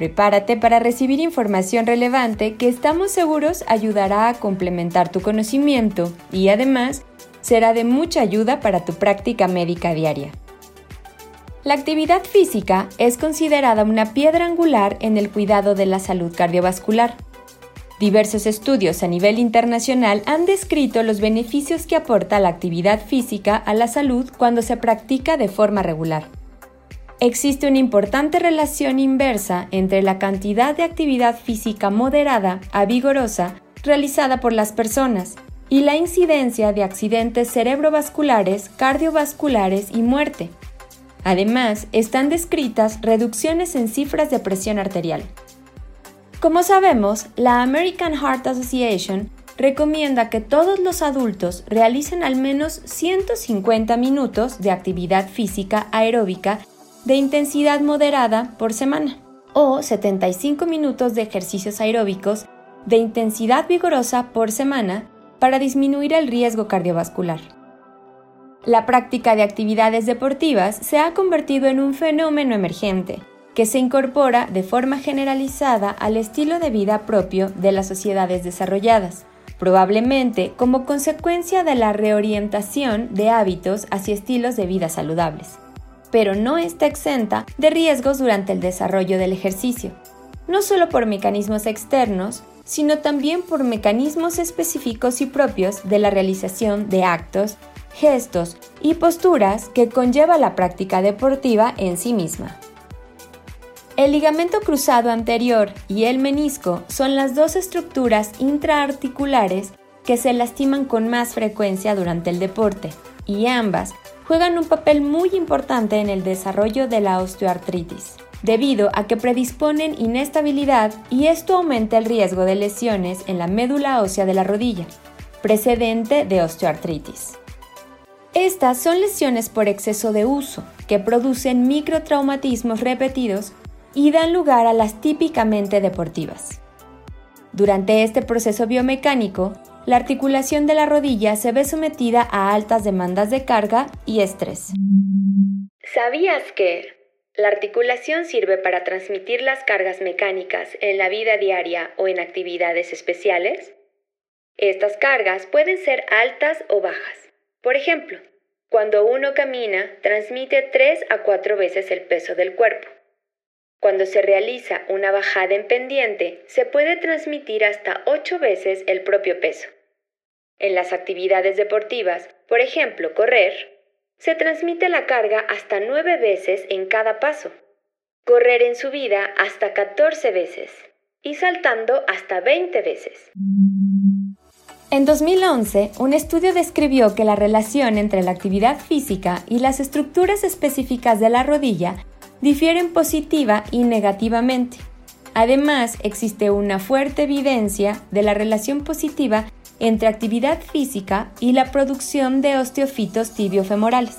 Prepárate para recibir información relevante que estamos seguros ayudará a complementar tu conocimiento y además será de mucha ayuda para tu práctica médica diaria. La actividad física es considerada una piedra angular en el cuidado de la salud cardiovascular. Diversos estudios a nivel internacional han descrito los beneficios que aporta la actividad física a la salud cuando se practica de forma regular. Existe una importante relación inversa entre la cantidad de actividad física moderada a vigorosa realizada por las personas y la incidencia de accidentes cerebrovasculares, cardiovasculares y muerte. Además, están descritas reducciones en cifras de presión arterial. Como sabemos, la American Heart Association recomienda que todos los adultos realicen al menos 150 minutos de actividad física aeróbica de intensidad moderada por semana o 75 minutos de ejercicios aeróbicos de intensidad vigorosa por semana para disminuir el riesgo cardiovascular. La práctica de actividades deportivas se ha convertido en un fenómeno emergente que se incorpora de forma generalizada al estilo de vida propio de las sociedades desarrolladas, probablemente como consecuencia de la reorientación de hábitos hacia estilos de vida saludables pero no está exenta de riesgos durante el desarrollo del ejercicio, no solo por mecanismos externos, sino también por mecanismos específicos y propios de la realización de actos, gestos y posturas que conlleva la práctica deportiva en sí misma. El ligamento cruzado anterior y el menisco son las dos estructuras intraarticulares que se lastiman con más frecuencia durante el deporte, y ambas juegan un papel muy importante en el desarrollo de la osteoartritis, debido a que predisponen inestabilidad y esto aumenta el riesgo de lesiones en la médula ósea de la rodilla, precedente de osteoartritis. Estas son lesiones por exceso de uso, que producen microtraumatismos repetidos y dan lugar a las típicamente deportivas. Durante este proceso biomecánico, la articulación de la rodilla se ve sometida a altas demandas de carga y estrés. ¿Sabías que la articulación sirve para transmitir las cargas mecánicas en la vida diaria o en actividades especiales? Estas cargas pueden ser altas o bajas. Por ejemplo, cuando uno camina, transmite 3 a 4 veces el peso del cuerpo. Cuando se realiza una bajada en pendiente, se puede transmitir hasta 8 veces el propio peso. En las actividades deportivas, por ejemplo, correr, se transmite la carga hasta 9 veces en cada paso. Correr en subida hasta 14 veces y saltando hasta 20 veces. En 2011, un estudio describió que la relación entre la actividad física y las estructuras específicas de la rodilla difieren positiva y negativamente. Además, existe una fuerte evidencia de la relación positiva entre actividad física y la producción de osteofitos tibiofemorales.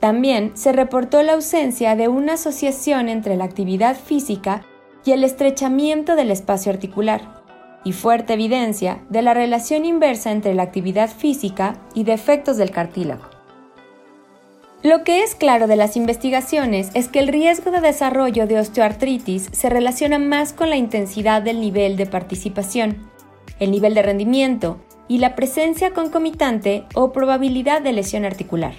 También se reportó la ausencia de una asociación entre la actividad física y el estrechamiento del espacio articular, y fuerte evidencia de la relación inversa entre la actividad física y defectos del cartílago. Lo que es claro de las investigaciones es que el riesgo de desarrollo de osteoartritis se relaciona más con la intensidad del nivel de participación, el nivel de rendimiento y la presencia concomitante o probabilidad de lesión articular.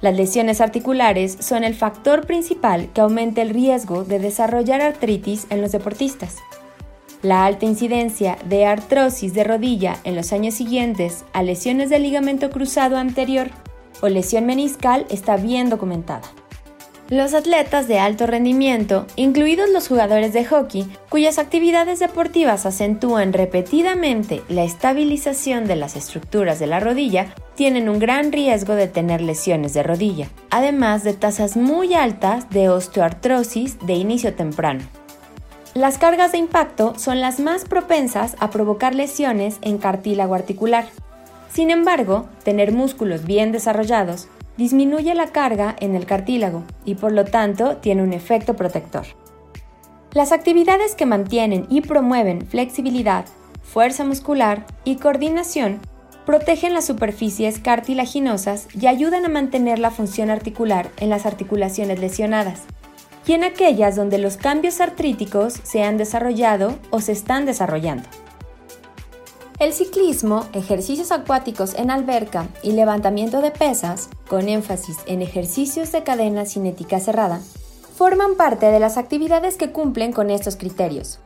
Las lesiones articulares son el factor principal que aumenta el riesgo de desarrollar artritis en los deportistas. La alta incidencia de artrosis de rodilla en los años siguientes a lesiones del ligamento cruzado anterior o lesión meniscal está bien documentada. Los atletas de alto rendimiento, incluidos los jugadores de hockey, cuyas actividades deportivas acentúan repetidamente la estabilización de las estructuras de la rodilla, tienen un gran riesgo de tener lesiones de rodilla, además de tasas muy altas de osteoartrosis de inicio temprano. las cargas de impacto son las más propensas a provocar lesiones en cartílago articular. Sin embargo, tener músculos bien desarrollados disminuye la carga en el cartílago y por lo tanto tiene un efecto protector. Las actividades que mantienen y promueven flexibilidad, fuerza muscular y coordinación protegen las superficies cartilaginosas y ayudan a mantener la función articular en las articulaciones lesionadas y en aquellas donde los cambios artríticos se han desarrollado o se están desarrollando. El ciclismo, ejercicios acuáticos en alberca y levantamiento de pesas, con énfasis en ejercicios de cadena cinética cerrada, forman parte de las actividades que cumplen con estos criterios,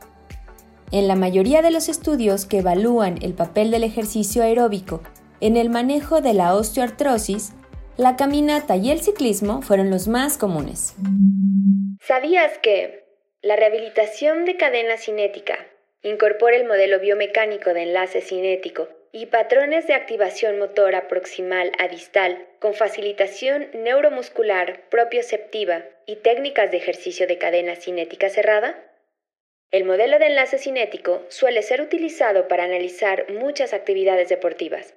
en la mayoría de los estudios que evalúan el papel del ejercicio aeróbico en el manejo de la osteoartrosis, la caminata y el ciclismo fueron los más comunes. ¿Sabías que la rehabilitación de cadena cinética incorpora el modelo biomecánico de enlace cinético y patrones de activación motora proximal a distal con facilitación neuromuscular propioceptiva y técnicas de ejercicio de cadena cinética cerrada? El modelo de enlace cinético suele ser utilizado para analizar muchas actividades deportivas.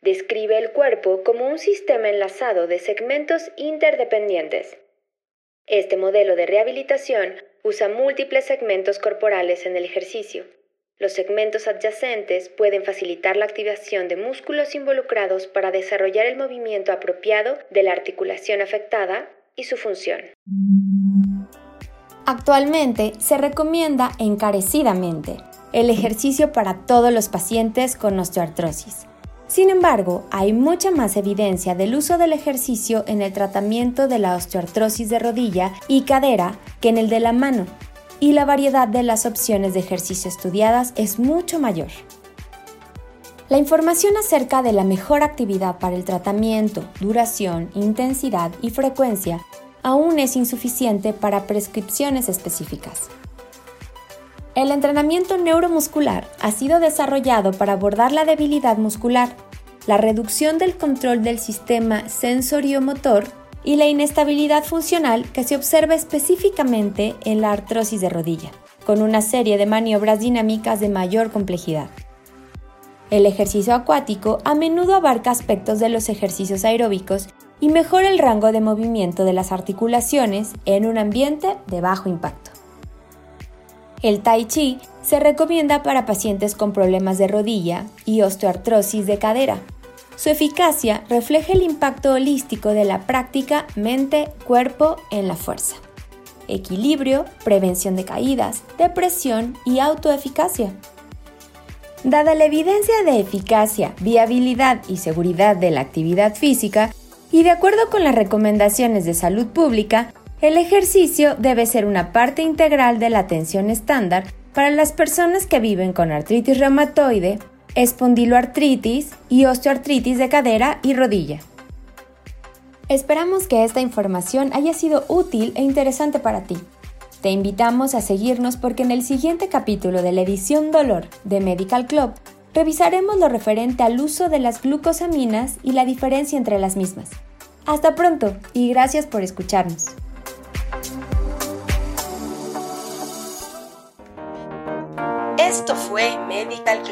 Describe el cuerpo como un sistema enlazado de segmentos interdependientes. Este modelo de rehabilitación usa múltiples segmentos corporales en el ejercicio. Los segmentos adyacentes pueden facilitar la activación de músculos involucrados para desarrollar el movimiento apropiado de la articulación afectada y su función. Actualmente se recomienda encarecidamente el ejercicio para todos los pacientes con osteoartrosis. Sin embargo, hay mucha más evidencia del uso del ejercicio en el tratamiento de la osteoartrosis de rodilla y cadera que en el de la mano, y la variedad de las opciones de ejercicio estudiadas es mucho mayor. La información acerca de la mejor actividad para el tratamiento, duración, intensidad y frecuencia aún es insuficiente para prescripciones específicas. El entrenamiento neuromuscular ha sido desarrollado para abordar la debilidad muscular, la reducción del control del sistema sensoriomotor y la inestabilidad funcional que se observa específicamente en la artrosis de rodilla, con una serie de maniobras dinámicas de mayor complejidad. El ejercicio acuático a menudo abarca aspectos de los ejercicios aeróbicos y mejora el rango de movimiento de las articulaciones en un ambiente de bajo impacto. El tai chi se recomienda para pacientes con problemas de rodilla y osteoartrosis de cadera. Su eficacia refleja el impacto holístico de la práctica mente-cuerpo en la fuerza. Equilibrio, prevención de caídas, depresión y autoeficacia. Dada la evidencia de eficacia, viabilidad y seguridad de la actividad física, y de acuerdo con las recomendaciones de salud pública, el ejercicio debe ser una parte integral de la atención estándar para las personas que viven con artritis reumatoide, espondiloartritis y osteoartritis de cadera y rodilla. Esperamos que esta información haya sido útil e interesante para ti. Te invitamos a seguirnos porque en el siguiente capítulo de la edición Dolor de Medical Club revisaremos lo referente al uso de las glucosaminas y la diferencia entre las mismas. Hasta pronto y gracias por escucharnos. Medical